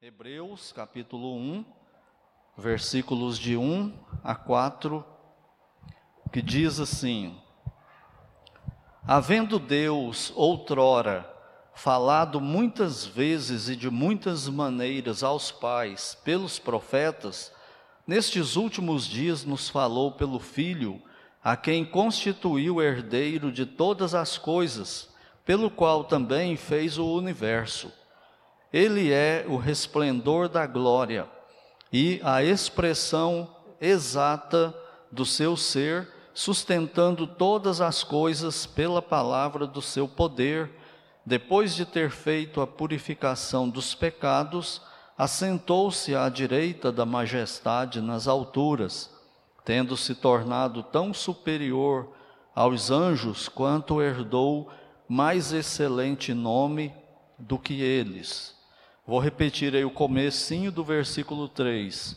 Hebreus capítulo 1, versículos de 1 a 4, que diz assim: Havendo Deus outrora falado muitas vezes e de muitas maneiras aos pais pelos profetas, nestes últimos dias nos falou pelo Filho, a quem constituiu herdeiro de todas as coisas, pelo qual também fez o universo ele é o resplendor da glória e a expressão exata do seu ser, sustentando todas as coisas pela palavra do seu poder. Depois de ter feito a purificação dos pecados, assentou-se à direita da majestade nas alturas, tendo se tornado tão superior aos anjos quanto herdou mais excelente nome do que eles. Vou repetir aí o comecinho do versículo 3.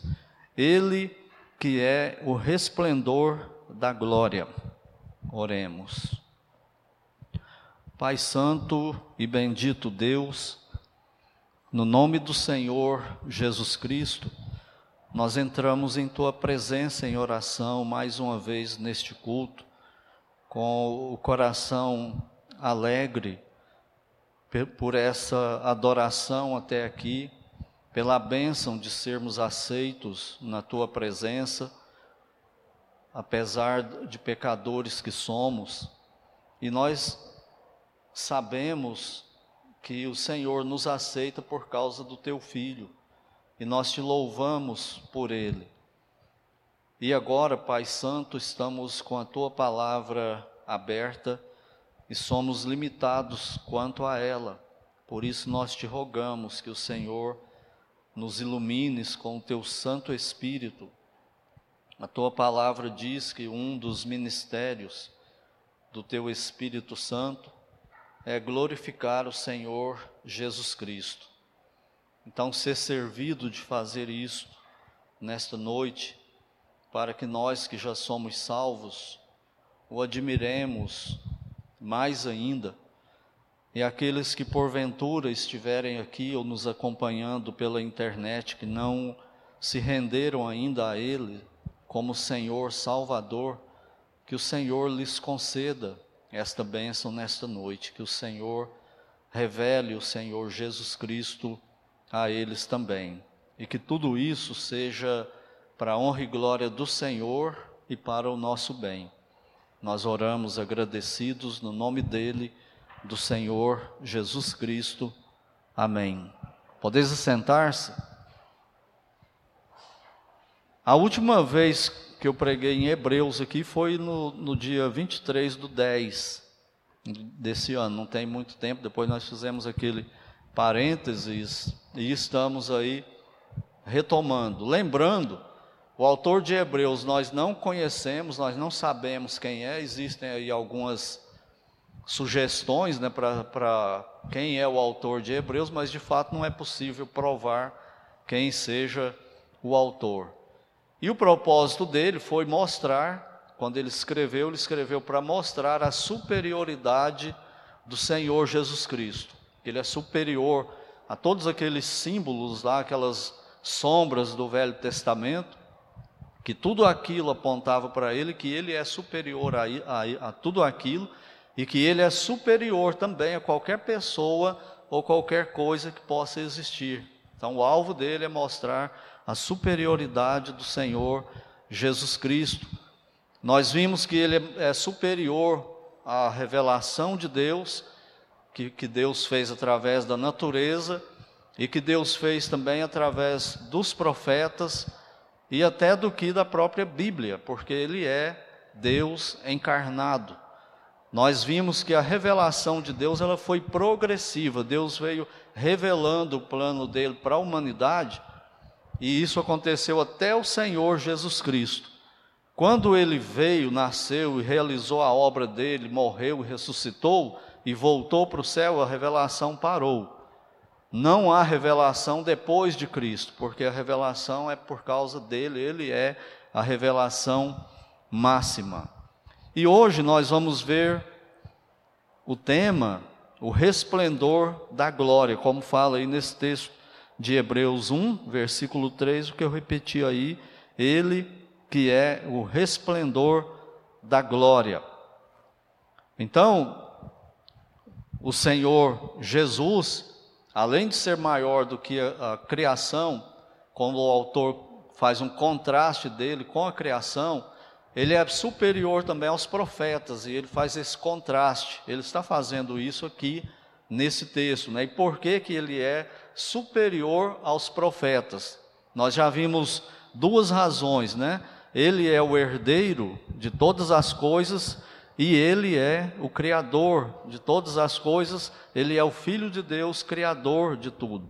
Ele que é o resplendor da glória. Oremos. Pai santo e bendito Deus, no nome do Senhor Jesus Cristo, nós entramos em tua presença em oração mais uma vez neste culto, com o coração alegre por essa adoração até aqui, pela bênção de sermos aceitos na tua presença, apesar de pecadores que somos, e nós sabemos que o Senhor nos aceita por causa do teu filho, e nós te louvamos por ele. E agora, Pai Santo, estamos com a tua palavra aberta e somos limitados quanto a ela. Por isso nós te rogamos que o Senhor nos ilumines com o teu Santo Espírito. A tua palavra diz que um dos ministérios do teu Espírito Santo é glorificar o Senhor Jesus Cristo. Então, ser servido de fazer isto nesta noite, para que nós que já somos salvos o admiremos mais ainda, e aqueles que porventura estiverem aqui ou nos acompanhando pela internet, que não se renderam ainda a Ele como Senhor Salvador, que o Senhor lhes conceda esta bênção nesta noite, que o Senhor revele o Senhor Jesus Cristo a eles também, e que tudo isso seja para a honra e glória do Senhor e para o nosso bem. Nós oramos agradecidos no nome dele, do Senhor Jesus Cristo. Amém. Podeis sentar-se? A última vez que eu preguei em Hebreus aqui foi no, no dia 23 do 10 desse ano, não tem muito tempo, depois nós fizemos aquele parênteses e estamos aí retomando. Lembrando o autor de Hebreus nós não conhecemos, nós não sabemos quem é, existem aí algumas sugestões né, para quem é o autor de Hebreus, mas de fato não é possível provar quem seja o autor. E o propósito dele foi mostrar, quando ele escreveu, ele escreveu para mostrar a superioridade do Senhor Jesus Cristo. Ele é superior a todos aqueles símbolos lá, aquelas sombras do Velho Testamento, que tudo aquilo apontava para ele que ele é superior a, a, a, tudo aquilo e que ele é superior também a qualquer pessoa ou qualquer coisa que possa existir. Então, o alvo dele é mostrar a superioridade do Senhor Jesus Cristo. Nós vimos que ele é superior à revelação de Deus, que, que Deus fez através da natureza e que Deus fez também através dos profetas e até do que da própria Bíblia, porque ele é Deus encarnado. Nós vimos que a revelação de Deus ela foi progressiva. Deus veio revelando o plano dele para a humanidade, e isso aconteceu até o Senhor Jesus Cristo. Quando ele veio, nasceu e realizou a obra dele, morreu e ressuscitou e voltou para o céu, a revelação parou. Não há revelação depois de Cristo, porque a revelação é por causa dele, ele é a revelação máxima. E hoje nós vamos ver o tema, o resplendor da glória, como fala aí nesse texto de Hebreus 1, versículo 3, o que eu repeti aí, ele que é o resplendor da glória. Então, o Senhor Jesus, além de ser maior do que a, a criação, como o autor faz um contraste dele com a criação, ele é superior também aos profetas e ele faz esse contraste. Ele está fazendo isso aqui nesse texto, né? E por que que ele é superior aos profetas? Nós já vimos duas razões, né? Ele é o herdeiro de todas as coisas e ele é o criador de todas as coisas, ele é o filho de Deus, criador de tudo.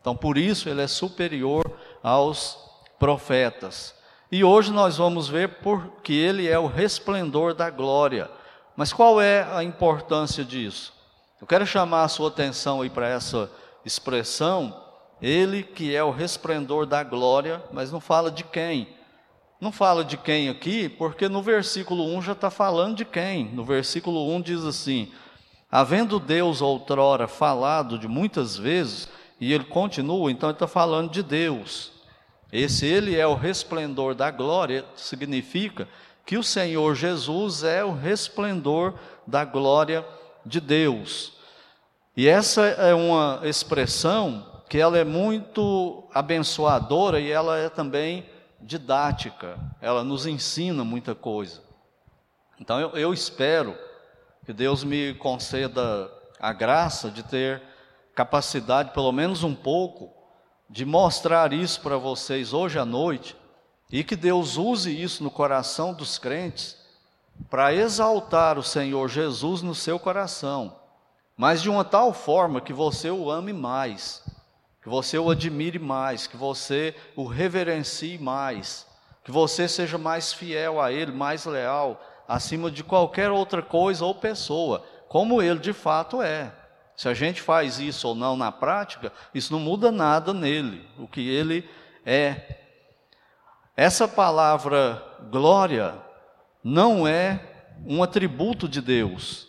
Então, por isso ele é superior aos profetas. E hoje nós vamos ver porque ele é o resplendor da glória. Mas qual é a importância disso? Eu quero chamar a sua atenção aí para essa expressão, ele que é o resplendor da glória, mas não fala de quem. Não fala de quem aqui, porque no versículo 1 já está falando de quem. No versículo 1 diz assim: Havendo Deus outrora falado de muitas vezes, e ele continua, então ele está falando de Deus. Esse ele é o resplendor da glória, significa que o Senhor Jesus é o resplendor da glória de Deus. E essa é uma expressão que ela é muito abençoadora e ela é também didática, ela nos ensina muita coisa. Então eu, eu espero que Deus me conceda a graça de ter capacidade, pelo menos um pouco, de mostrar isso para vocês hoje à noite e que Deus use isso no coração dos crentes para exaltar o Senhor Jesus no seu coração, mas de uma tal forma que você o ame mais, que você o admire mais, que você o reverencie mais, que você seja mais fiel a Ele, mais leal, acima de qualquer outra coisa ou pessoa, como Ele de fato é. Se a gente faz isso ou não na prática, isso não muda nada nele, o que ele é. Essa palavra glória não é um atributo de Deus.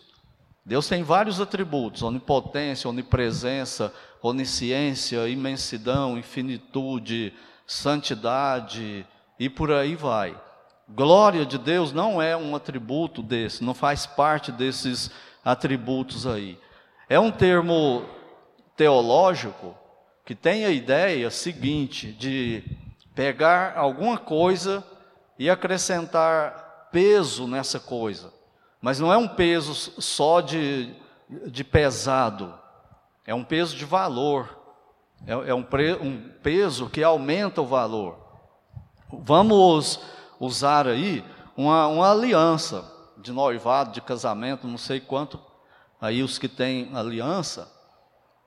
Deus tem vários atributos: onipotência, onipresença, onisciência, imensidão, infinitude, santidade e por aí vai. Glória de Deus não é um atributo desse, não faz parte desses atributos aí. É um termo teológico que tem a ideia seguinte de pegar alguma coisa e acrescentar peso nessa coisa. Mas não é um peso só de, de pesado, é um peso de valor, é, é um, pre, um peso que aumenta o valor. Vamos usar aí uma, uma aliança de noivado, de casamento, não sei quanto aí os que têm aliança,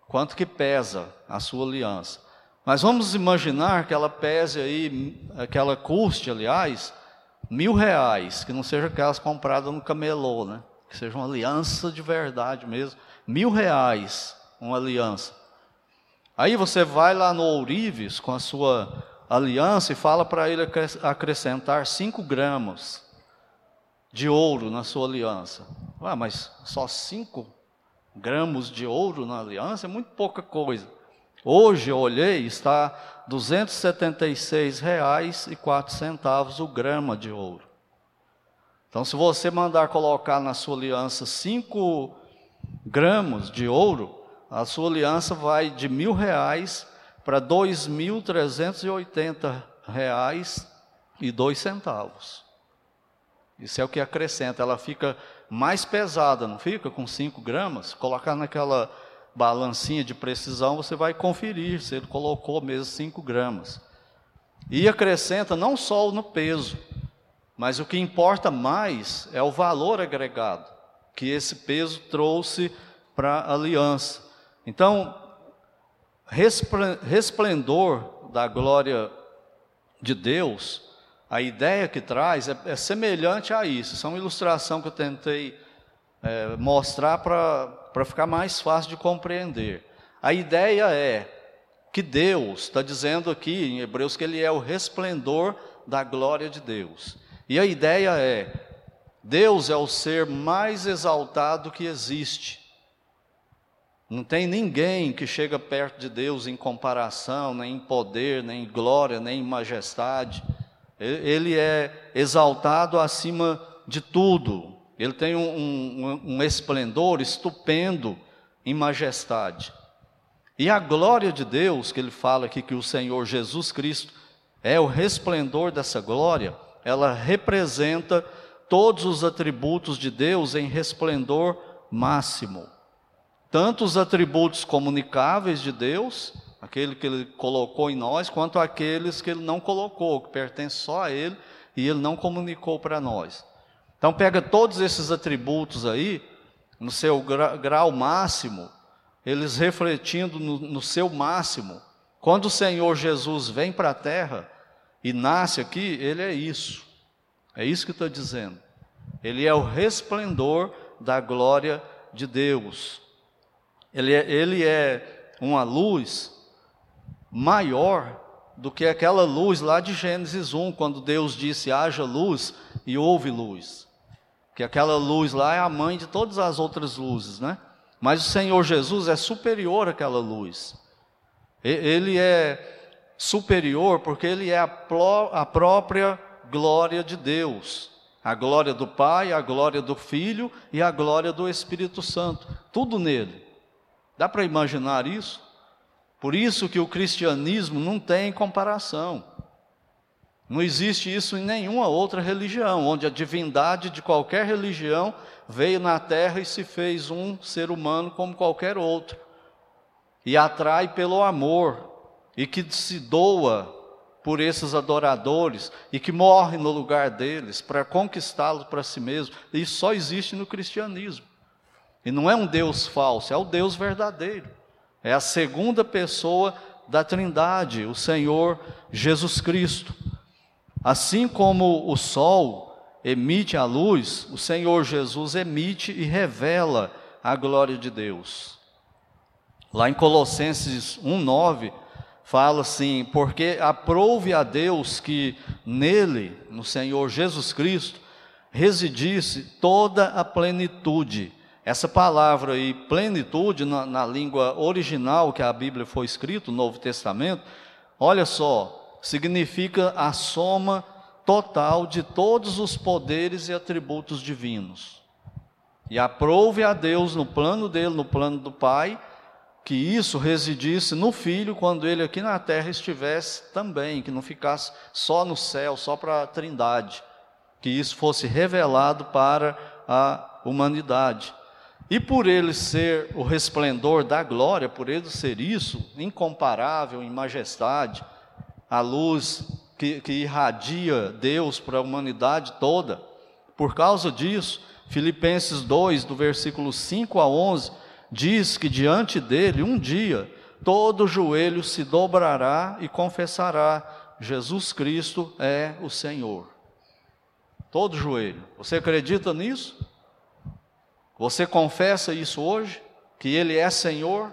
quanto que pesa a sua aliança. Mas vamos imaginar que ela pese aí, que ela custe, aliás, mil reais, que não seja aquelas compradas no camelô, né? Que seja uma aliança de verdade mesmo. Mil reais, uma aliança. Aí você vai lá no ourives com a sua aliança e fala para ele acrescentar cinco gramas de ouro na sua aliança. Ah, mas só 5 gramas de ouro na aliança é muito pouca coisa. Hoje eu olhei, está R$ 276,04 o grama de ouro. Então, se você mandar colocar na sua aliança 5 gramas de ouro, a sua aliança vai de mil reais para oitenta reais e dois centavos. Isso é o que acrescenta, ela fica mais pesada, não fica? Com 5 gramas. Colocar naquela balancinha de precisão, você vai conferir se ele colocou mesmo 5 gramas. E acrescenta não só no peso, mas o que importa mais é o valor agregado que esse peso trouxe para a aliança. Então, resplendor da glória de Deus a ideia que traz é, é semelhante a isso. Isso é uma ilustração que eu tentei é, mostrar para ficar mais fácil de compreender. A ideia é que Deus, está dizendo aqui em Hebreus que Ele é o resplendor da glória de Deus. E a ideia é: Deus é o ser mais exaltado que existe. Não tem ninguém que chega perto de Deus em comparação, nem em poder, nem em glória, nem em majestade. Ele é exaltado acima de tudo. Ele tem um, um, um esplendor estupendo em majestade. E a glória de Deus, que ele fala aqui que o Senhor Jesus Cristo é o resplendor dessa glória, ela representa todos os atributos de Deus em resplendor máximo. Tanto os atributos comunicáveis de Deus, aquele que ele colocou em nós, quanto aqueles que ele não colocou, que pertencem só a ele e ele não comunicou para nós. Então pega todos esses atributos aí, no seu grau máximo, eles refletindo no, no seu máximo. Quando o Senhor Jesus vem para a terra e nasce aqui, ele é isso. É isso que estou dizendo. Ele é o resplendor da glória de Deus. Ele é, ele é uma luz maior do que aquela luz lá de Gênesis 1, quando Deus disse: haja luz e houve luz. Que aquela luz lá é a mãe de todas as outras luzes, né? Mas o Senhor Jesus é superior àquela luz. Ele é superior porque ele é a, a própria glória de Deus. A glória do Pai, a glória do Filho e a glória do Espírito Santo. Tudo nele. Dá para imaginar isso? Por isso que o cristianismo não tem comparação. Não existe isso em nenhuma outra religião, onde a divindade de qualquer religião veio na terra e se fez um ser humano como qualquer outro. E atrai pelo amor, e que se doa por esses adoradores e que morre no lugar deles para conquistá-los para si mesmo. Isso só existe no cristianismo. E não é um Deus falso, é o Deus verdadeiro. É a segunda pessoa da Trindade, o Senhor Jesus Cristo. Assim como o sol emite a luz, o Senhor Jesus emite e revela a glória de Deus. Lá em Colossenses 1:9 fala assim: porque aprove a Deus que nele, no Senhor Jesus Cristo, residisse toda a plenitude. Essa palavra aí, plenitude, na, na língua original que a Bíblia foi escrita, o Novo Testamento, olha só, significa a soma total de todos os poderes e atributos divinos. E aprove a Deus no plano dele, no plano do Pai, que isso residisse no filho quando ele aqui na terra estivesse também, que não ficasse só no céu, só para a trindade, que isso fosse revelado para a humanidade. E por ele ser o resplendor da glória, por ele ser isso, incomparável em majestade, a luz que, que irradia Deus para a humanidade toda, por causa disso, Filipenses 2, do versículo 5 a 11, diz que diante dele, um dia, todo joelho se dobrará e confessará: Jesus Cristo é o Senhor. Todo joelho. Você acredita nisso? Você confessa isso hoje? Que Ele é Senhor?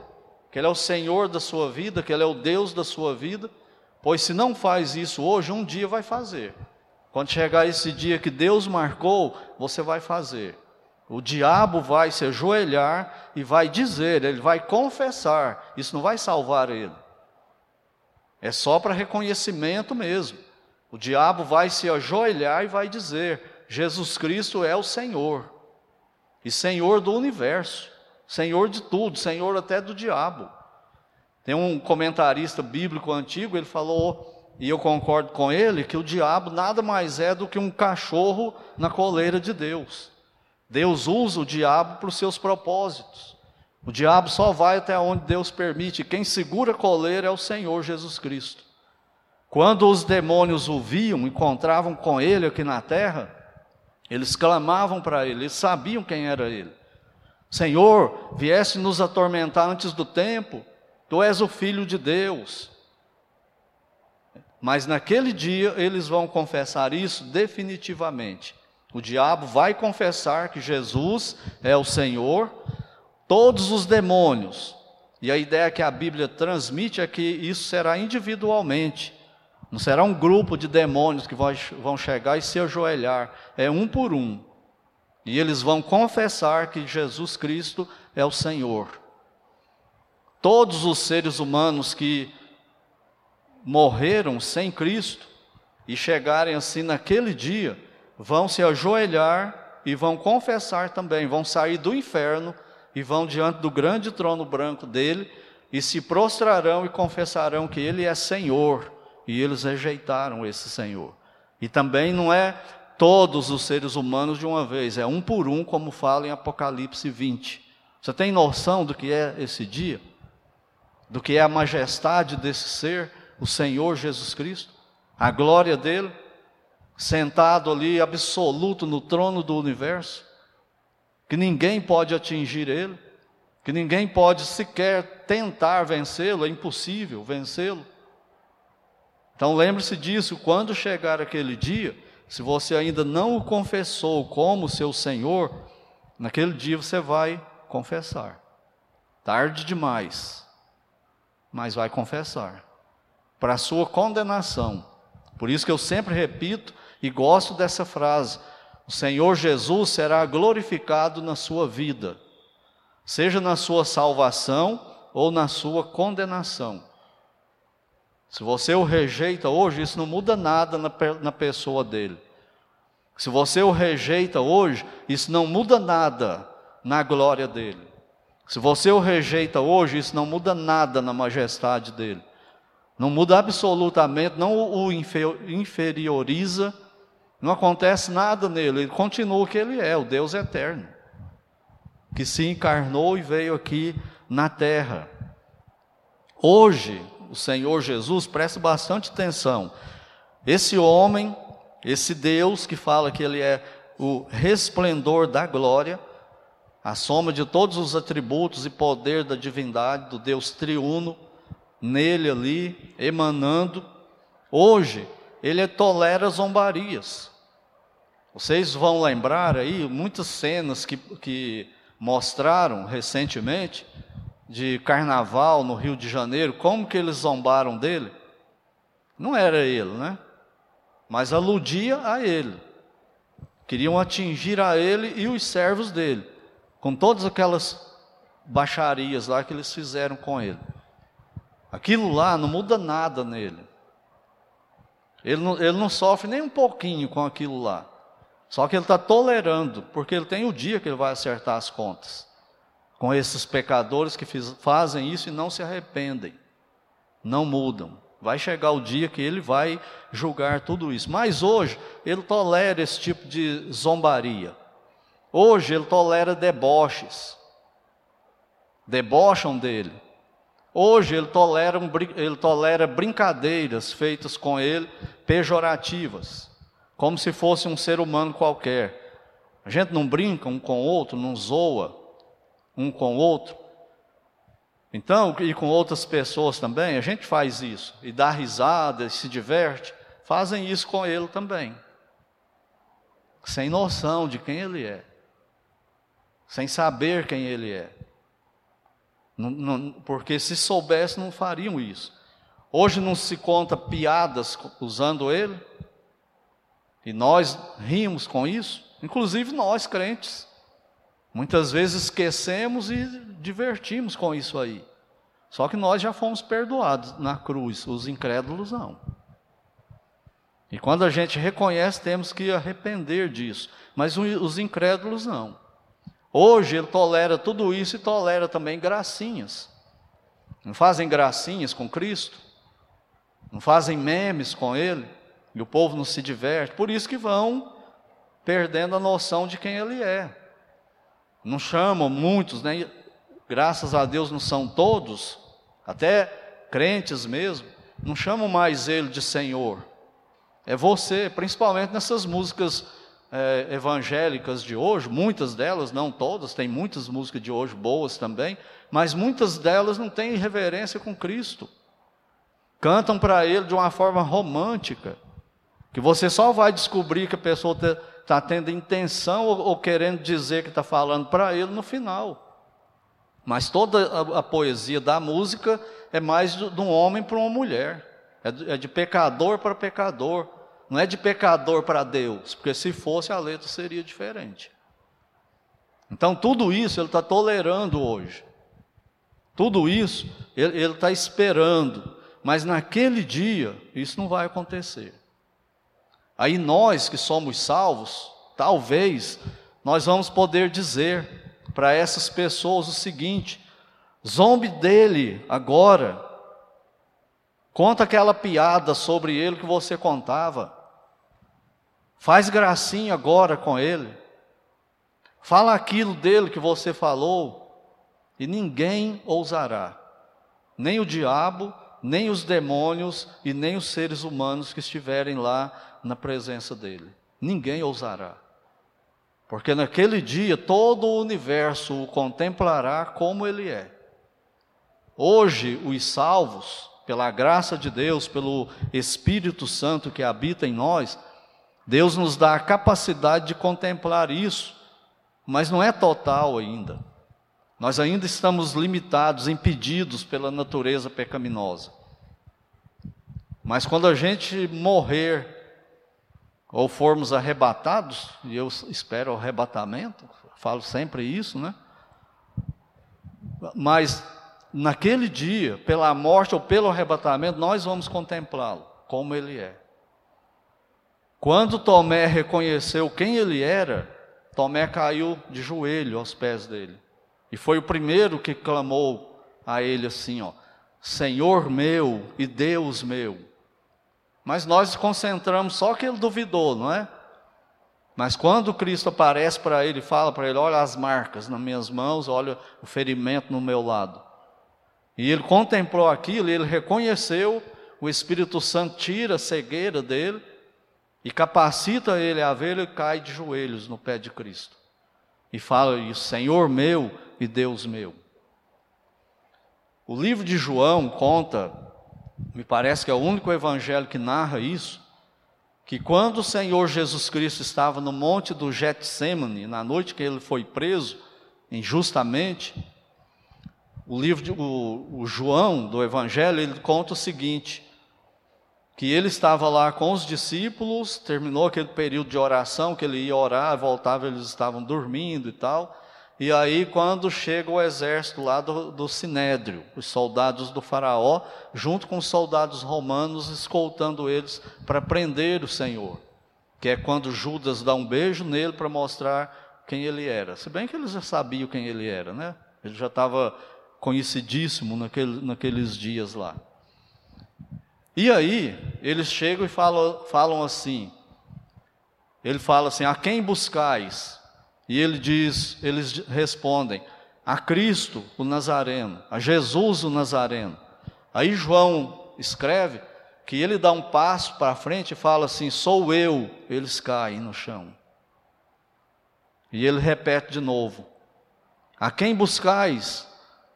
Que Ele é o Senhor da sua vida? Que Ele é o Deus da sua vida? Pois se não faz isso hoje, um dia vai fazer. Quando chegar esse dia que Deus marcou, você vai fazer. O diabo vai se ajoelhar e vai dizer, ele vai confessar. Isso não vai salvar ele. É só para reconhecimento mesmo. O diabo vai se ajoelhar e vai dizer: Jesus Cristo é o Senhor. E Senhor do universo. Senhor de tudo, Senhor até do diabo. Tem um comentarista bíblico antigo, ele falou, e eu concordo com ele, que o diabo nada mais é do que um cachorro na coleira de Deus. Deus usa o diabo para os seus propósitos. O diabo só vai até onde Deus permite. Quem segura a coleira é o Senhor Jesus Cristo. Quando os demônios o viam, encontravam com ele aqui na terra, eles clamavam para ele, eles sabiam quem era ele. Senhor, viesse nos atormentar antes do tempo, tu és o filho de Deus. Mas naquele dia eles vão confessar isso definitivamente. O diabo vai confessar que Jesus é o Senhor, todos os demônios, e a ideia que a Bíblia transmite é que isso será individualmente, não será um grupo de demônios que vão chegar e se ajoelhar, é um por um, e eles vão confessar que Jesus Cristo é o Senhor. Todos os seres humanos que morreram sem Cristo e chegarem assim naquele dia, vão se ajoelhar e vão confessar também, vão sair do inferno e vão diante do grande trono branco dele e se prostrarão e confessarão que ele é Senhor, e eles rejeitaram esse Senhor. E também não é todos os seres humanos de uma vez, é um por um, como fala em Apocalipse 20. Você tem noção do que é esse dia? Do que é a majestade desse ser, o Senhor Jesus Cristo? A glória dele, sentado ali absoluto no trono do universo, que ninguém pode atingir ele que ninguém pode sequer tentar vencê-lo, é impossível vencê-lo. Então lembre-se disso, quando chegar aquele dia, se você ainda não o confessou como seu Senhor, naquele dia você vai confessar. Tarde demais, mas vai confessar. Para a sua condenação. Por isso que eu sempre repito e gosto dessa frase: o Senhor Jesus será glorificado na sua vida seja na sua salvação ou na sua condenação. Se você o rejeita hoje, isso não muda nada na, na pessoa dele. Se você o rejeita hoje, isso não muda nada na glória dele. Se você o rejeita hoje, isso não muda nada na majestade dele. Não muda absolutamente, não o inferioriza, não acontece nada nele, ele continua o que ele é, o Deus eterno que se encarnou e veio aqui na terra. Hoje, o Senhor Jesus, preste bastante atenção, esse homem, esse Deus que fala que ele é o resplendor da glória, a soma de todos os atributos e poder da divindade, do Deus triuno, nele ali, emanando, hoje, ele tolera zombarias. Vocês vão lembrar aí muitas cenas que, que mostraram recentemente de carnaval no Rio de Janeiro, como que eles zombaram dele? Não era ele, né? Mas aludia a ele. Queriam atingir a ele e os servos dele, com todas aquelas baixarias lá que eles fizeram com ele. Aquilo lá não muda nada nele. Ele não, ele não sofre nem um pouquinho com aquilo lá. Só que ele está tolerando, porque ele tem o dia que ele vai acertar as contas com esses pecadores que fiz, fazem isso e não se arrependem, não mudam. Vai chegar o dia que ele vai julgar tudo isso. Mas hoje ele tolera esse tipo de zombaria. Hoje ele tolera deboches. Debocham dele. Hoje ele tolera, ele tolera brincadeiras feitas com ele, pejorativas como se fosse um ser humano qualquer. A gente não brinca um com o outro, não zoa um com o outro. Então, e com outras pessoas também, a gente faz isso e dá risada e se diverte. Fazem isso com ele também. Sem noção de quem ele é. Sem saber quem ele é. Não, não, porque se soubesse, não fariam isso. Hoje não se conta piadas usando ele. E nós rimos com isso, inclusive nós crentes. Muitas vezes esquecemos e divertimos com isso aí. Só que nós já fomos perdoados na cruz, os incrédulos não. E quando a gente reconhece, temos que arrepender disso. Mas os incrédulos não. Hoje ele tolera tudo isso e tolera também gracinhas. Não fazem gracinhas com Cristo? Não fazem memes com Ele? E o povo não se diverte, por isso que vão perdendo a noção de quem ele é. Não chamam muitos, né? graças a Deus não são todos, até crentes mesmo, não chamam mais ele de Senhor. É você, principalmente nessas músicas é, evangélicas de hoje, muitas delas, não todas, tem muitas músicas de hoje boas também, mas muitas delas não têm reverência com Cristo. Cantam para ele de uma forma romântica. Que você só vai descobrir que a pessoa está tá tendo intenção ou, ou, querendo dizer que está falando para ele no final. Mas toda a, a, poesia da música é mais de, um homem para uma mulher. É de, é de pecador para pecador. Não é de pecador para Deus, porque se fosse a letra seria diferente. Então tudo isso ele está tolerando hoje. Tudo isso ele está esperando, mas naquele dia isso não vai acontecer. Aí nós que somos salvos, talvez nós vamos poder dizer para essas pessoas o seguinte: zombe dele agora, conta aquela piada sobre ele que você contava, faz gracinha agora com ele, fala aquilo dele que você falou, e ninguém ousará, nem o diabo, nem os demônios e nem os seres humanos que estiverem lá na presença dele. Ninguém ousará. Porque naquele dia todo o universo o contemplará como ele é. Hoje, os salvos, pela graça de Deus, pelo Espírito Santo que habita em nós, Deus nos dá a capacidade de contemplar isso, mas não é total ainda. Nós ainda estamos limitados, impedidos pela natureza pecaminosa. Mas quando a gente morrer ou formos arrebatados, e eu espero o arrebatamento, falo sempre isso, né? Mas naquele dia, pela morte ou pelo arrebatamento, nós vamos contemplá-lo como ele é. Quando Tomé reconheceu quem ele era, Tomé caiu de joelho aos pés dele. E foi o primeiro que clamou a ele assim, ó: Senhor meu e Deus meu. Mas nós concentramos só que ele duvidou, não é? Mas quando Cristo aparece para ele e fala para ele: Olha as marcas nas minhas mãos, olha o ferimento no meu lado. E ele contemplou aquilo, ele reconheceu, o Espírito Santo tira a cegueira dele e capacita ele a ver, ele cai de joelhos no pé de Cristo. E fala isso: Senhor meu e Deus meu. O livro de João conta me parece que é o único evangelho que narra isso, que quando o Senhor Jesus Cristo estava no monte do Getsemane, na noite que ele foi preso injustamente, o livro de, o, o João do Evangelho ele conta o seguinte: que ele estava lá com os discípulos, terminou aquele período de oração que ele ia orar, voltava, eles estavam dormindo e tal. E aí, quando chega o exército lá do, do Sinédrio, os soldados do Faraó, junto com os soldados romanos, escoltando eles para prender o Senhor, que é quando Judas dá um beijo nele para mostrar quem ele era. Se bem que eles já sabiam quem ele era, né? Ele já estava conhecidíssimo naquele, naqueles dias lá. E aí, eles chegam e falam, falam assim: ele fala assim, a quem buscais? E ele diz, eles respondem: a Cristo o Nazareno, a Jesus o Nazareno. Aí João escreve que ele dá um passo para frente e fala assim: sou eu. Eles caem no chão. E ele repete de novo: a quem buscais?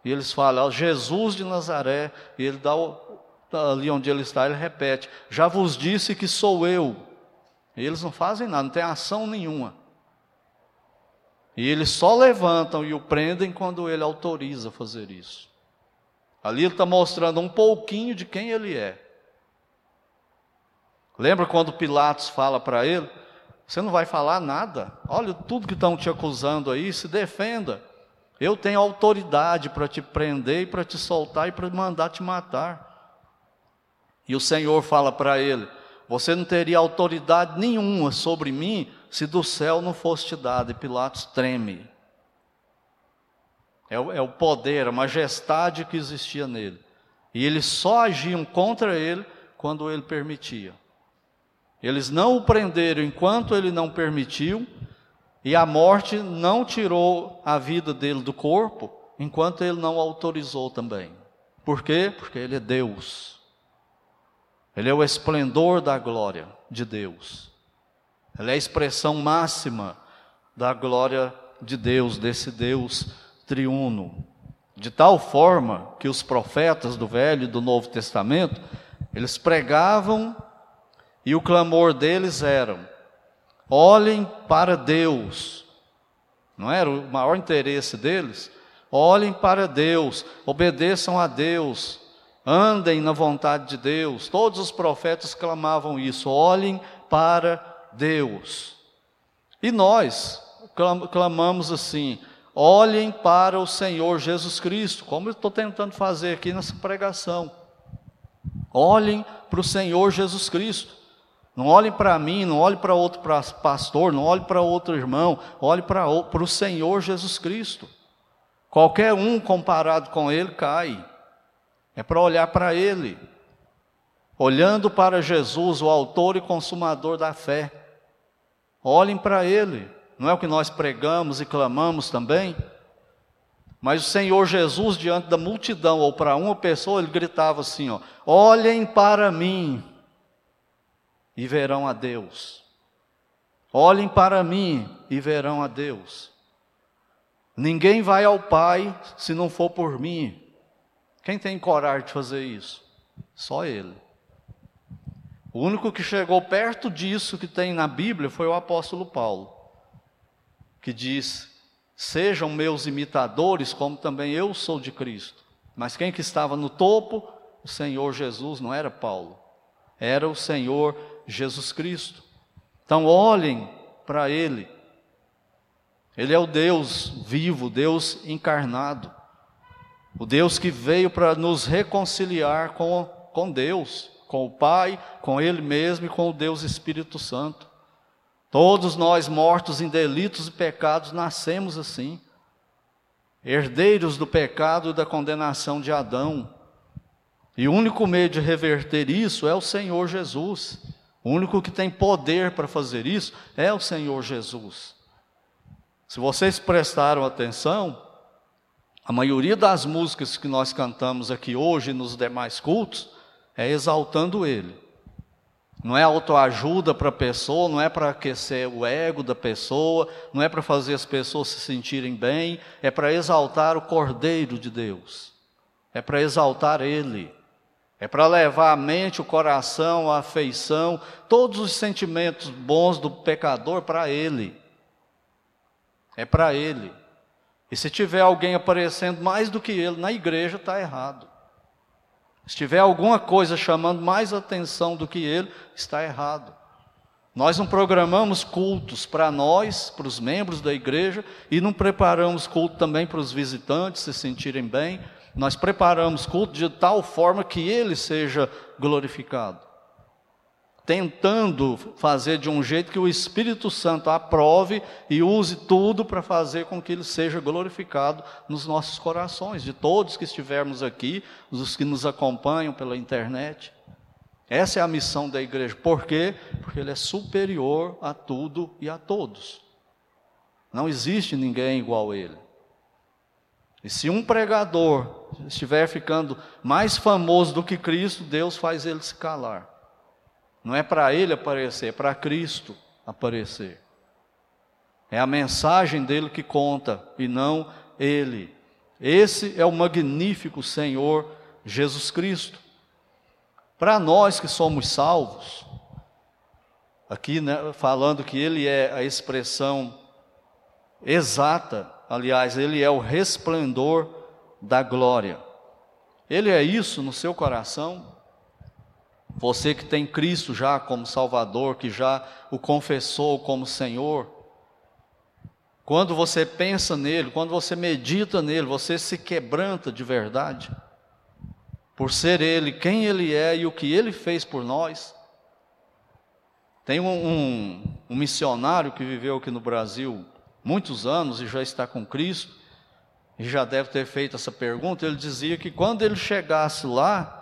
E eles falam: Jesus de Nazaré. E ele dá o, ali onde ele está, ele repete: já vos disse que sou eu. E eles não fazem nada, não tem ação nenhuma. E eles só levantam e o prendem quando ele autoriza fazer isso. Ali ele está mostrando um pouquinho de quem ele é. Lembra quando Pilatos fala para ele: Você não vai falar nada? Olha tudo que estão te acusando aí, se defenda. Eu tenho autoridade para te prender e para te soltar e para mandar te matar. E o Senhor fala para ele: Você não teria autoridade nenhuma sobre mim se do céu não fosse te dado. E Pilatos treme. É é o poder, a majestade que existia nele. E eles só agiam contra ele quando ele permitia. Eles não o prenderam enquanto ele não permitiu, e a morte não tirou a vida dele do corpo enquanto ele não autorizou também. Por quê? Porque ele é Deus. Ele é o esplendor da glória de Deus. Ela é a expressão máxima da glória de Deus, desse Deus triuno. De tal forma que os profetas do Velho e do Novo Testamento, eles pregavam e o clamor deles era: olhem para Deus. Não era o maior interesse deles? Olhem para Deus, obedeçam a Deus, andem na vontade de Deus. Todos os profetas clamavam isso: olhem para Deus. E nós clamamos assim: olhem para o Senhor Jesus Cristo, como eu estou tentando fazer aqui nessa pregação. Olhem para o Senhor Jesus Cristo. Não olhem para mim, não olhem para outro pastor, não olhem para outro irmão, olhem para o Senhor Jesus Cristo. Qualquer um comparado com Ele cai. É para olhar para Ele. Olhando para Jesus, o autor e consumador da fé. Olhem para Ele. Não é o que nós pregamos e clamamos também? Mas o Senhor Jesus, diante da multidão, ou para uma pessoa, ele gritava assim: ó, Olhem para mim e verão a Deus. Olhem para mim e verão a Deus. Ninguém vai ao Pai se não for por mim. Quem tem coragem de fazer isso? Só Ele. O único que chegou perto disso que tem na Bíblia foi o apóstolo Paulo, que diz: Sejam meus imitadores, como também eu sou de Cristo. Mas quem que estava no topo? O Senhor Jesus, não era Paulo, era o Senhor Jesus Cristo. Então olhem para Ele. Ele é o Deus vivo, Deus encarnado. O Deus que veio para nos reconciliar com, com Deus, com o Pai, com Ele mesmo e com o Deus Espírito Santo. Todos nós, mortos em delitos e pecados, nascemos assim, herdeiros do pecado e da condenação de Adão. E o único meio de reverter isso é o Senhor Jesus. O único que tem poder para fazer isso é o Senhor Jesus. Se vocês prestaram atenção, a maioria das músicas que nós cantamos aqui hoje nos demais cultos é exaltando Ele. Não é autoajuda para a pessoa, não é para aquecer o ego da pessoa, não é para fazer as pessoas se sentirem bem, é para exaltar o Cordeiro de Deus, é para exaltar Ele, é para levar a mente, o coração, a afeição, todos os sentimentos bons do pecador para Ele. É para Ele. E se tiver alguém aparecendo mais do que ele na igreja, está errado. Se tiver alguma coisa chamando mais atenção do que ele, está errado. Nós não programamos cultos para nós, para os membros da igreja, e não preparamos culto também para os visitantes se sentirem bem. Nós preparamos culto de tal forma que ele seja glorificado tentando fazer de um jeito que o Espírito Santo aprove e use tudo para fazer com que ele seja glorificado nos nossos corações, de todos que estivermos aqui, os que nos acompanham pela internet. Essa é a missão da igreja. Por quê? Porque ele é superior a tudo e a todos. Não existe ninguém igual a ele. E se um pregador estiver ficando mais famoso do que Cristo, Deus faz ele se calar. Não é para ele aparecer, é para Cristo aparecer. É a mensagem dele que conta e não ele. Esse é o magnífico Senhor Jesus Cristo. Para nós que somos salvos, aqui né, falando que ele é a expressão exata, aliás, ele é o resplendor da glória. Ele é isso no seu coração? Você que tem Cristo já como Salvador, que já o confessou como Senhor, quando você pensa nele, quando você medita nele, você se quebranta de verdade, por ser ele quem ele é e o que ele fez por nós. Tem um, um, um missionário que viveu aqui no Brasil muitos anos e já está com Cristo, e já deve ter feito essa pergunta. Ele dizia que quando ele chegasse lá,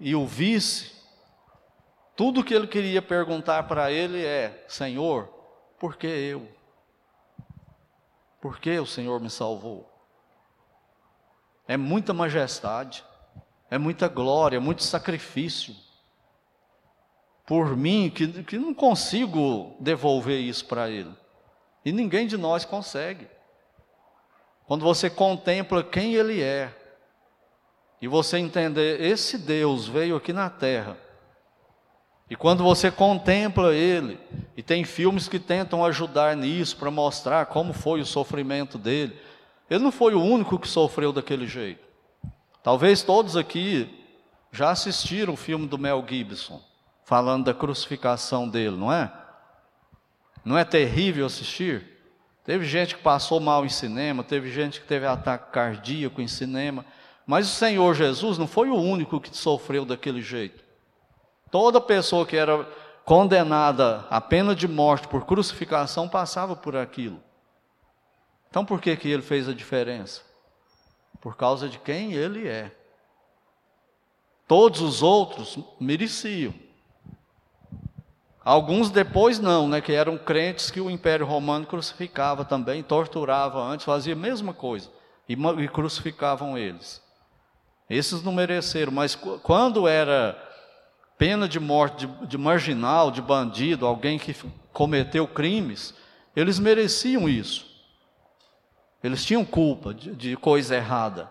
e o visse, tudo que ele queria perguntar para ele é: Senhor, por que eu? Por que o Senhor me salvou? É muita majestade, é muita glória, é muito sacrifício. Por mim, que, que não consigo devolver isso para Ele. E ninguém de nós consegue. Quando você contempla quem Ele é, e você entender, esse Deus veio aqui na terra. E quando você contempla ele, e tem filmes que tentam ajudar nisso, para mostrar como foi o sofrimento dele, ele não foi o único que sofreu daquele jeito. Talvez todos aqui já assistiram o filme do Mel Gibson, falando da crucificação dele, não é? Não é terrível assistir? Teve gente que passou mal em cinema, teve gente que teve ataque cardíaco em cinema, mas o Senhor Jesus não foi o único que sofreu daquele jeito. Toda pessoa que era condenada à pena de morte por crucificação passava por aquilo. Então por que, que ele fez a diferença? Por causa de quem ele é. Todos os outros mereciam. Alguns depois não, né, que eram crentes que o Império Romano crucificava também, torturava antes, fazia a mesma coisa e, e crucificavam eles. Esses não mereceram, mas quando era pena de morte de, de marginal, de bandido, alguém que cometeu crimes, eles mereciam isso. Eles tinham culpa de, de coisa errada.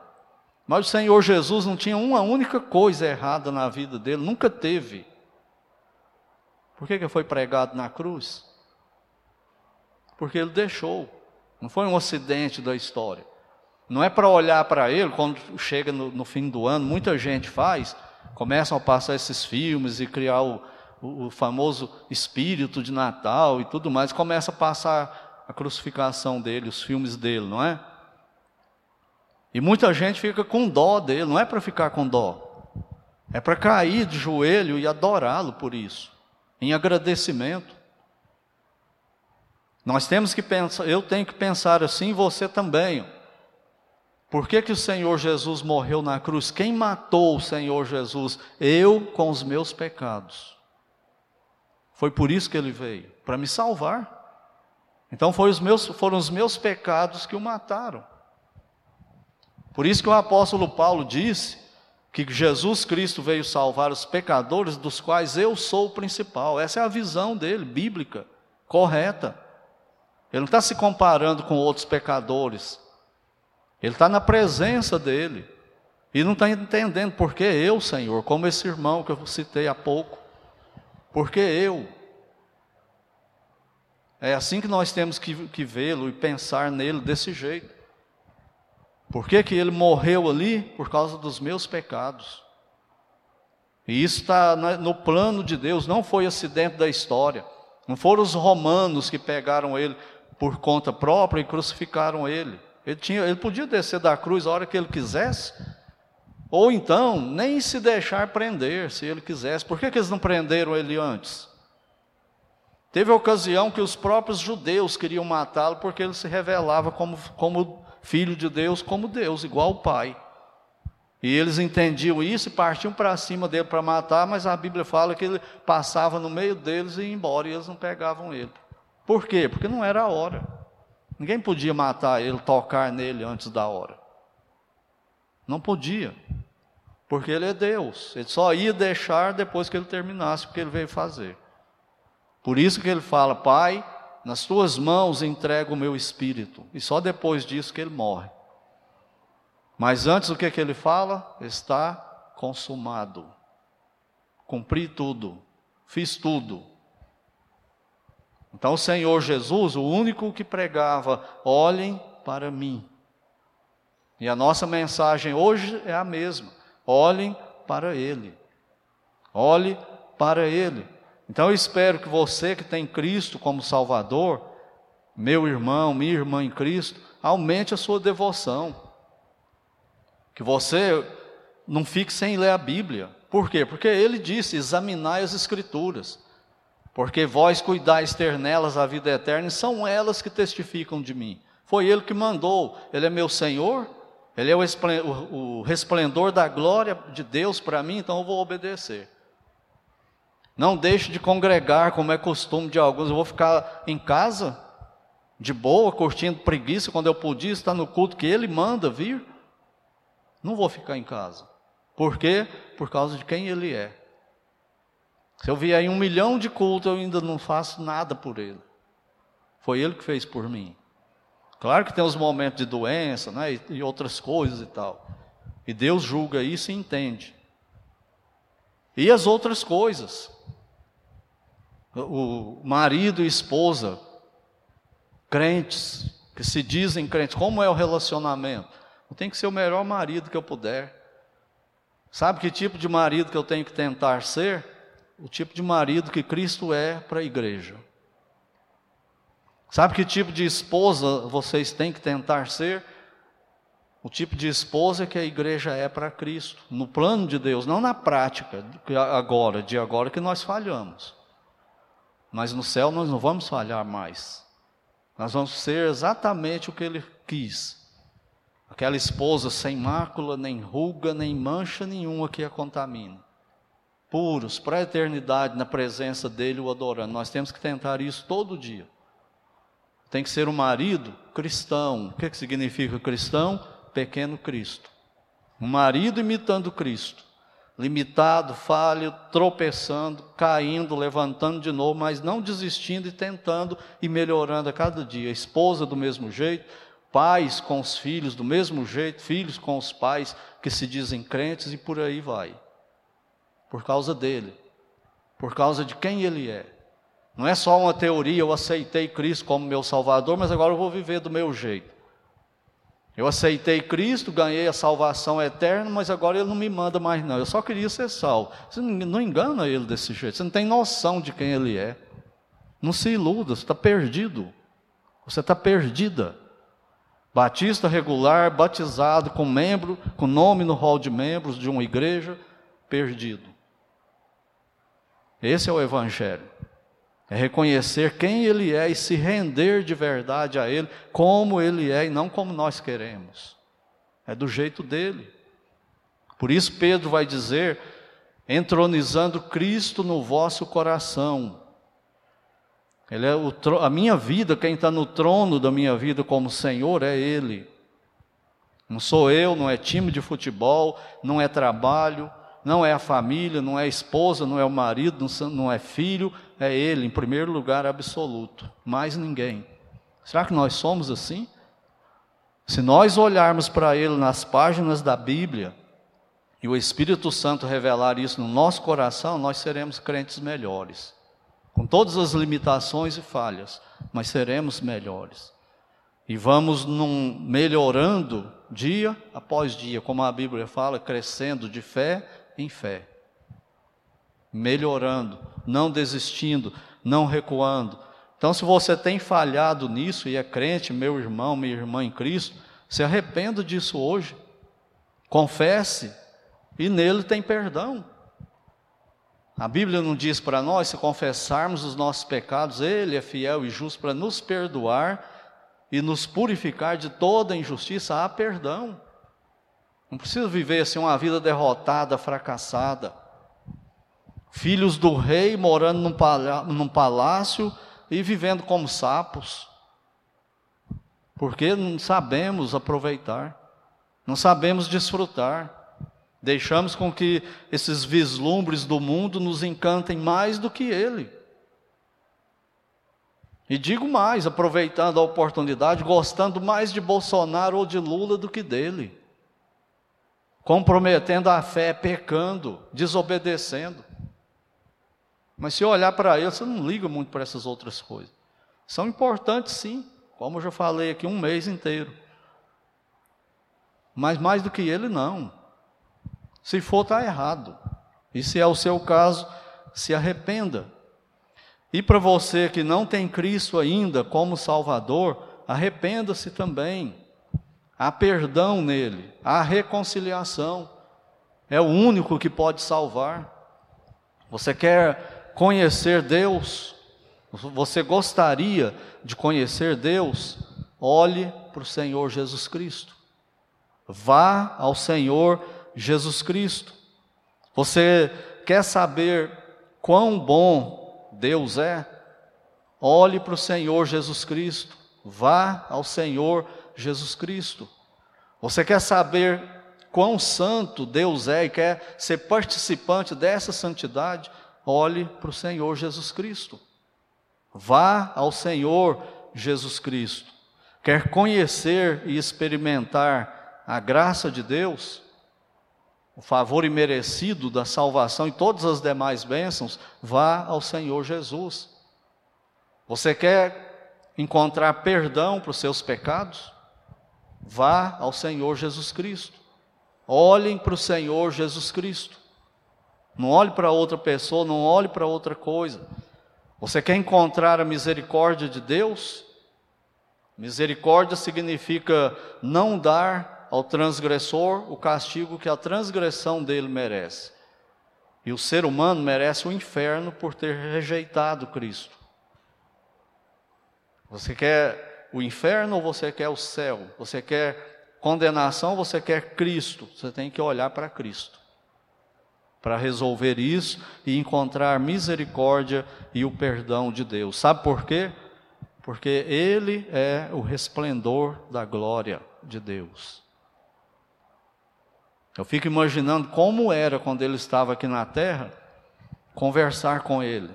Mas o Senhor Jesus não tinha uma única coisa errada na vida dele, nunca teve. Por que, que foi pregado na cruz? Porque ele deixou. Não foi um acidente da história. Não é para olhar para ele, quando chega no, no, fim do ano, muita gente faz, começam a passar esses filmes e criar o, o, o famoso espírito de Natal e tudo mais, começa a passar a crucificação dele, os filmes dele, não é? E muita gente fica com dó dele, não é para ficar com dó, é para cair de joelho e adorá-lo por isso, em agradecimento. Nós temos que pensar, eu tenho que pensar assim, você também. Por que, que o Senhor Jesus morreu na cruz? Quem matou o Senhor Jesus? Eu com os meus pecados. Foi por isso que ele veio, para me salvar. Então os meus, foram os meus pecados que o mataram. Por isso que o apóstolo Paulo disse que Jesus Cristo veio salvar os pecadores, dos quais eu sou o principal. Essa é a visão dele, bíblica, correta. Ele não está se comparando com outros pecadores. Ele está na presença dele. E não está entendendo por que eu, Senhor, como esse irmão que eu citei há pouco. Por que eu? É assim que nós temos que, que vê-lo e pensar nele desse jeito. Por que, que ele morreu ali? Por causa dos meus pecados. E isso está no plano de Deus, não foi acidente da história. Não foram os romanos que pegaram ele por conta própria e crucificaram ele. Ele, tinha, ele podia descer da cruz a hora que ele quisesse, ou então nem se deixar prender, se ele quisesse. Por que, que eles não prenderam ele antes? Teve ocasião que os próprios judeus queriam matá-lo porque ele se revelava como, como filho de Deus como Deus, igual o Pai. E eles entendiam isso e partiam para cima dele para matar, mas a Bíblia fala que ele passava no meio deles e ia embora, e eles não pegavam ele. Por quê? Porque não era a hora. Ninguém podia matar ele, tocar nele antes da hora. Não podia. Porque ele é Deus. Ele só ia deixar depois que ele terminasse o que ele veio fazer. Por isso que ele fala: Pai, nas tuas mãos entrego o meu espírito. E só depois disso que ele morre. Mas antes o que, que ele fala? Está consumado. Cumpri tudo. Fiz tudo. Então o Senhor Jesus, o único que pregava, olhem para mim. E a nossa mensagem hoje é a mesma. Olhem para Ele. Olhe para Ele. Então eu espero que você que tem Cristo como Salvador, meu irmão, minha irmã em Cristo, aumente a sua devoção. Que você não fique sem ler a Bíblia. Por quê? Porque ele disse: examinai as Escrituras. Porque vós cuidais ter nelas a vida eterna, e são elas que testificam de mim. Foi ele que mandou, ele é meu Senhor, ele é o resplendor da glória de Deus para mim, então eu vou obedecer. Não deixe de congregar, como é costume de alguns. Eu vou ficar em casa, de boa, curtindo preguiça, quando eu podia estar no culto que ele manda vir. Não vou ficar em casa. Por quê? Por causa de quem ele é. Se eu vier em um milhão de cultos, eu ainda não faço nada por ele. Foi ele que fez por mim. Claro que tem os momentos de doença, né, e, e outras coisas e tal. E Deus julga isso e entende. E as outras coisas o marido e esposa, crentes, que se dizem crentes, como é o relacionamento? Eu tenho que ser o melhor marido que eu puder. Sabe que tipo de marido que eu tenho que tentar ser? O tipo de marido que Cristo é para a igreja. Sabe que tipo de esposa vocês têm que tentar ser? O tipo de esposa que a igreja é para Cristo, no plano de Deus, não na prática, agora, de agora que nós falhamos. Mas no céu nós não vamos falhar mais. Nós vamos ser exatamente o que ele quis. Aquela esposa sem mácula, nem ruga, nem mancha nenhuma que a contamine. Puros, para a eternidade, na presença dele, o adorando. Nós temos que tentar isso todo dia. Tem que ser um marido cristão. O que, que significa cristão? pequeno Cristo. Um marido imitando Cristo, limitado, falho, tropeçando, caindo, levantando de novo, mas não desistindo e tentando e melhorando a cada dia. Esposa do mesmo jeito, pais com os filhos do mesmo jeito, filhos com os pais que se dizem crentes e por aí vai. Por causa dele, por causa de quem ele é. Não é só uma teoria, eu aceitei Cristo como meu Salvador, mas agora eu vou viver do meu jeito. Eu aceitei Cristo, ganhei a salvação eterna, mas agora Ele não me manda mais, não. Eu só queria ser salvo. Você não engana Ele desse jeito, você não tem noção de quem Ele é. Não se iluda, você está perdido. Você está perdida. Batista regular, batizado, com membro, com nome no hall de membros de uma igreja, perdido. Esse é o Evangelho. É reconhecer quem Ele é e se render de verdade a Ele, como Ele é e não como nós queremos. É do jeito dele. Por isso, Pedro vai dizer: entronizando Cristo no vosso coração. Ele é o, a minha vida, quem está no trono da minha vida como Senhor é Ele. Não sou eu, não é time de futebol, não é trabalho, não é a família, não é a esposa, não é o marido, não é filho, é Ele, em primeiro lugar absoluto, mais ninguém. Será que nós somos assim? Se nós olharmos para Ele nas páginas da Bíblia e o Espírito Santo revelar isso no nosso coração, nós seremos crentes melhores, com todas as limitações e falhas, mas seremos melhores. E vamos num, melhorando dia após dia, como a Bíblia fala, crescendo de fé em fé, melhorando, não desistindo, não recuando. Então, se você tem falhado nisso e é crente, meu irmão, minha irmã em Cristo, se arrependa disso hoje, confesse, e nele tem perdão. A Bíblia não diz para nós, se confessarmos os nossos pecados, Ele é fiel e justo para nos perdoar e nos purificar de toda injustiça, há perdão. Não precisa viver assim uma vida derrotada, fracassada. Filhos do rei morando num palácio e vivendo como sapos. Porque não sabemos aproveitar, não sabemos desfrutar. Deixamos com que esses vislumbres do mundo nos encantem mais do que ele. E digo mais, aproveitando a oportunidade, gostando mais de Bolsonaro ou de Lula do que dele comprometendo a fé, pecando, desobedecendo. Mas se olhar para ele, você não liga muito para essas outras coisas. São importantes sim, como eu já falei aqui um mês inteiro. Mas mais do que ele, não. Se for, está errado. E se é o seu caso, se arrependa. E para você que não tem Cristo ainda como Salvador, arrependa-se também. Há perdão nele, há reconciliação. É o único que pode salvar. Você quer conhecer Deus? Você gostaria de conhecer Deus? Olhe para o Senhor Jesus Cristo. Vá ao Senhor Jesus Cristo. Você quer saber quão bom Deus é? Olhe para o Senhor Jesus Cristo. Vá ao Senhor Jesus Cristo. Você quer saber quão santo Deus é e quer ser participante dessa santidade? Olhe para o Senhor Jesus Cristo. Vá ao Senhor Jesus Cristo. Quer conhecer e experimentar a graça de Deus? o favor imerecido da salvação e todas as demais bênçãos, vá ao Senhor Jesus. Você quer encontrar perdão para os seus pecados? Vá ao Senhor Jesus Cristo. Olhem para o Senhor Jesus Cristo. Não olhe para outra pessoa, não olhe para outra coisa. Você quer encontrar a misericórdia de Deus? Misericórdia significa não dar ao transgressor o castigo que a transgressão dele merece. E o ser humano merece o inferno por ter rejeitado Cristo. Você quer o inferno ou você quer o céu? Você quer condenação ou você quer Cristo? Você tem que olhar para Cristo para resolver isso e encontrar misericórdia e o perdão de Deus. Sabe por quê? Porque Ele é o resplendor da glória de Deus. Eu fico imaginando como era quando ele estava aqui na terra, conversar com ele.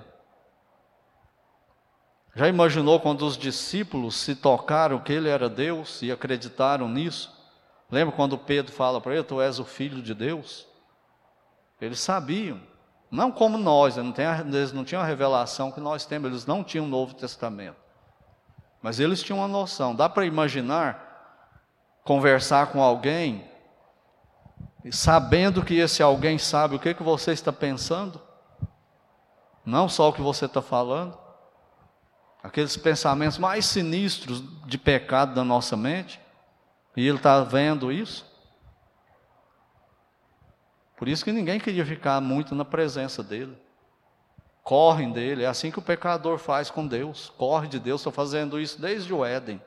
Já imaginou quando os discípulos se tocaram que ele era Deus e acreditaram nisso? Lembra quando Pedro fala para ele: Tu és o filho de Deus? Eles sabiam, não como nós, eles não tinham a revelação que nós temos, eles não tinham o Novo Testamento. Mas eles tinham uma noção. Dá para imaginar conversar com alguém sabendo que esse alguém sabe o que, que você está pensando? Não só o que você está falando. Aqueles pensamentos mais sinistros de pecado da nossa mente. E ele está vendo isso. Por isso que ninguém queria ficar muito na presença dele. Correm dele, é assim que o pecador faz com Deus. Corre de Deus, estou fazendo isso desde o Éden.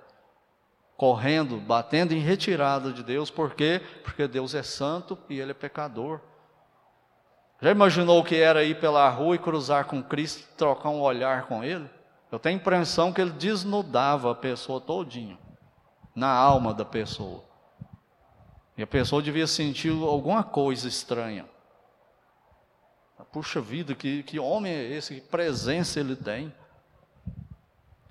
Correndo, batendo em retirada de Deus, por quê? Porque Deus é santo e ele é pecador. Já imaginou o que era ir pela rua e cruzar com Cristo, trocar um olhar com Ele? Eu tenho a impressão que Ele desnudava a pessoa todinha, na alma da pessoa. E a pessoa devia sentir alguma coisa estranha. Puxa vida, que, que homem é esse? Que presença ele tem?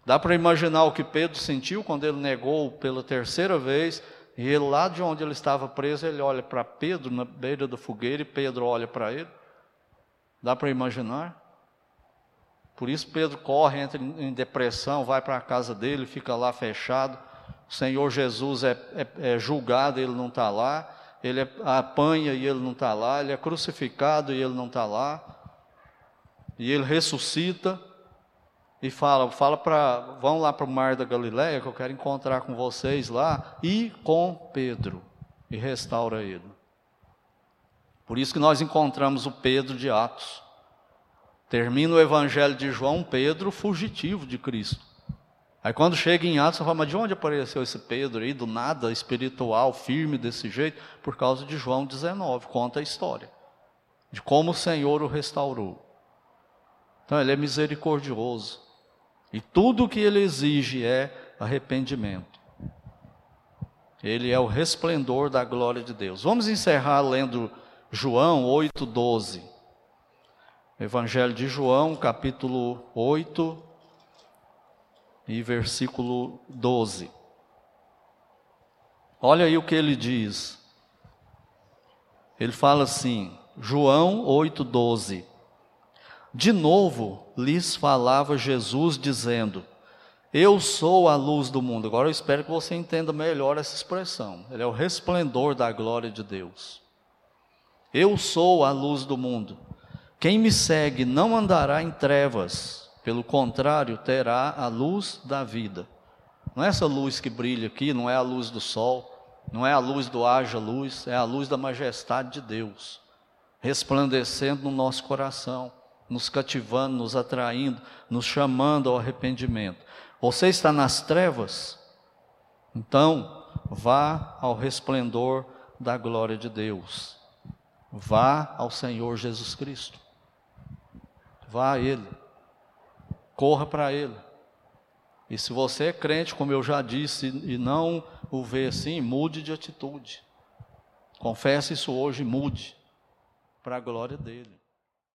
Dá para imaginar o que Pedro sentiu quando ele negou pela terceira vez, e ele lá de onde ele estava preso, ele olha para Pedro na beira da fogueira e Pedro olha para ele. Dá para imaginar? Por isso Pedro corre, entra em depressão, vai para a casa dele, fica lá fechado. O Senhor Jesus é, é, é julgado, ele não está lá. Ele apanha e ele não está lá. Ele é crucificado e ele não está lá. E ele ressuscita e fala, fala para, vão lá para o mar da Galileia que eu quero encontrar com vocês lá e com Pedro e restaura ele. Por isso que nós encontramos o Pedro de Atos. Termina o Evangelho de João Pedro fugitivo de Cristo. Aí quando chega em Atos, você fala, mas de onde apareceu esse Pedro aí, do nada, espiritual, firme desse jeito? Por causa de João 19, conta a história. De como o Senhor o restaurou. Então ele é misericordioso. E tudo o que ele exige é arrependimento. Ele é o resplendor da glória de Deus. Vamos encerrar lendo João 8,12. Evangelho de João, capítulo 8, e versículo 12. Olha aí o que ele diz. Ele fala assim, João 8,12. De novo lhes falava Jesus, dizendo: Eu sou a luz do mundo. Agora eu espero que você entenda melhor essa expressão. Ele é o resplendor da glória de Deus. Eu sou a luz do mundo. Quem me segue não andará em trevas, pelo contrário, terá a luz da vida. Não é essa luz que brilha aqui, não é a luz do sol, não é a luz do haja luz, é a luz da majestade de Deus, resplandecendo no nosso coração, nos cativando, nos atraindo, nos chamando ao arrependimento. Você está nas trevas? Então, vá ao resplendor da glória de Deus. Vá ao Senhor Jesus Cristo. Vá a Ele corra para Ele. E se você é crente, como eu já disse, e não o vê assim, mude de atitude. Confesse isso hoje, mude, para a glória dele.